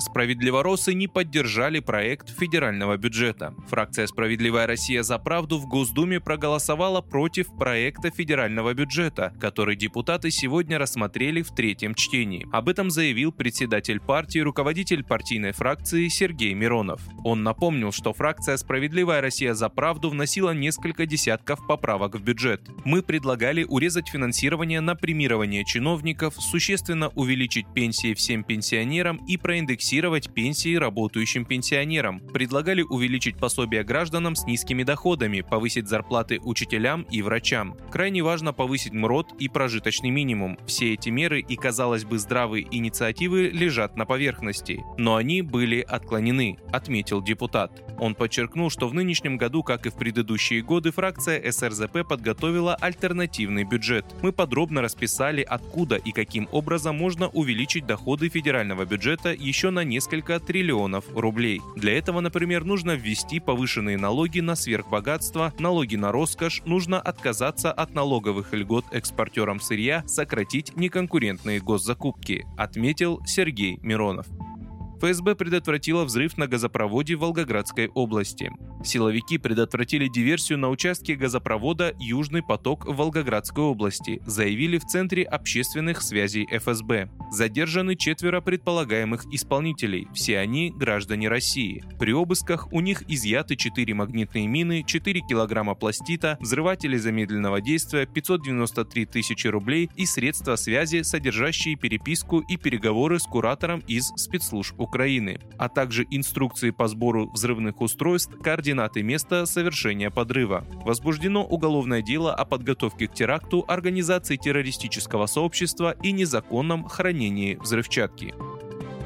Справедливоросы не поддержали проект федерального бюджета. Фракция «Справедливая Россия за правду» в Госдуме проголосовала против проекта федерального бюджета, который депутаты сегодня рассмотрели в третьем чтении. Об этом заявил председатель партии, руководитель партийной фракции Сергей Миронов. Он напомнил, что фракция «Справедливая Россия за правду» вносила несколько десятков поправок в бюджет. Мы предлагали урезать финансирование на премирование чиновников, существенно увеличить пенсии всем пенсионерам и проиндексировать индексировать пенсии работающим пенсионерам. Предлагали увеличить пособия гражданам с низкими доходами, повысить зарплаты учителям и врачам. Крайне важно повысить МРОД и прожиточный минимум. Все эти меры и, казалось бы, здравые инициативы лежат на поверхности. Но они были отклонены, отметил депутат. Он подчеркнул, что в нынешнем году, как и в предыдущие годы, фракция СРЗП подготовила альтернативный бюджет. Мы подробно расписали, откуда и каким образом можно увеличить доходы федерального бюджета еще на на несколько триллионов рублей. Для этого, например, нужно ввести повышенные налоги на сверхбогатство, налоги на роскошь, нужно отказаться от налоговых льгот экспортерам сырья, сократить неконкурентные госзакупки, отметил Сергей Миронов. ФСБ предотвратила взрыв на газопроводе в Волгоградской области. Силовики предотвратили диверсию на участке газопровода «Южный поток» в Волгоградской области, заявили в Центре общественных связей ФСБ. Задержаны четверо предполагаемых исполнителей, все они граждане России. При обысках у них изъяты 4 магнитные мины, 4 килограмма пластита, взрыватели замедленного действия, 593 тысячи рублей и средства связи, содержащие переписку и переговоры с куратором из спецслужб Украины, а также инструкции по сбору взрывных устройств, координаты места совершения подрыва. Возбуждено уголовное дело о подготовке к теракту, организации террористического сообщества и незаконном хранении взрывчатки.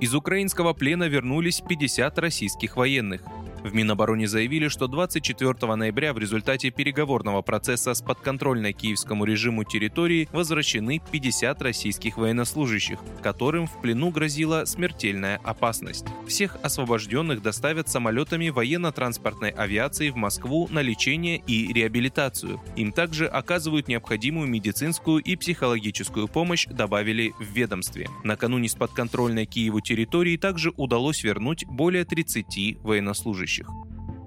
Из украинского плена вернулись 50 российских военных. В Минобороне заявили, что 24 ноября в результате переговорного процесса с подконтрольной киевскому режиму территории возвращены 50 российских военнослужащих, которым в плену грозила смертельная опасность. Всех освобожденных доставят самолетами военно-транспортной авиации в Москву на лечение и реабилитацию. Им также оказывают необходимую медицинскую и психологическую помощь, добавили в ведомстве. Накануне с подконтрольной Киеву территории также удалось вернуть более 30 военнослужащих желающих.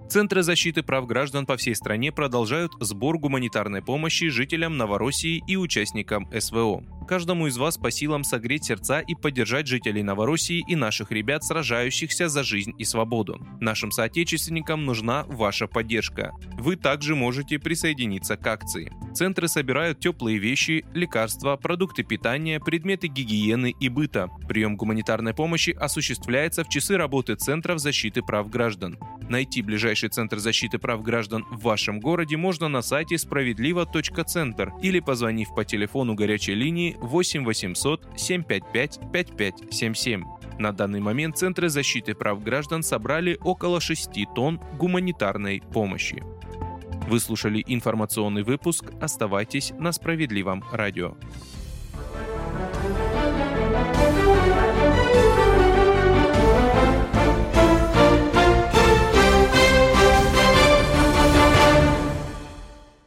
Центры защиты прав граждан по всей стране продолжают сбор гуманитарной помощи жителям Новороссии и участникам СВО. Каждому из вас по силам согреть сердца и поддержать жителей Новороссии и наших ребят, сражающихся за жизнь и свободу. Нашим соотечественникам нужна ваша поддержка. Вы также можете присоединиться к акции. Центры собирают теплые вещи, лекарства, продукты питания, предметы гигиены и быта. Прием гуманитарной помощи осуществляется в часы работы Центров защиты прав граждан. Найти ближайший Центр защиты прав граждан в вашем городе можно на сайте справедливо.центр или позвонив по телефону горячей линии 8 800 755 5577. На данный момент Центры защиты прав граждан собрали около 6 тонн гуманитарной помощи. Вы слушали информационный выпуск. Оставайтесь на справедливом радио.